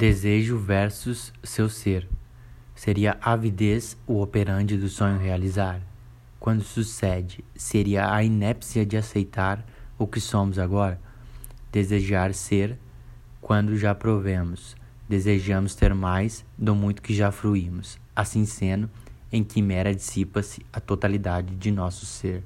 Desejo versus seu ser. Seria avidez o operante do sonho realizar? Quando sucede, seria a inépcia de aceitar o que somos agora? Desejar ser quando já provemos, desejamos ter mais do muito que já fruímos. Assim sendo, em quimera dissipa-se a totalidade de nosso ser.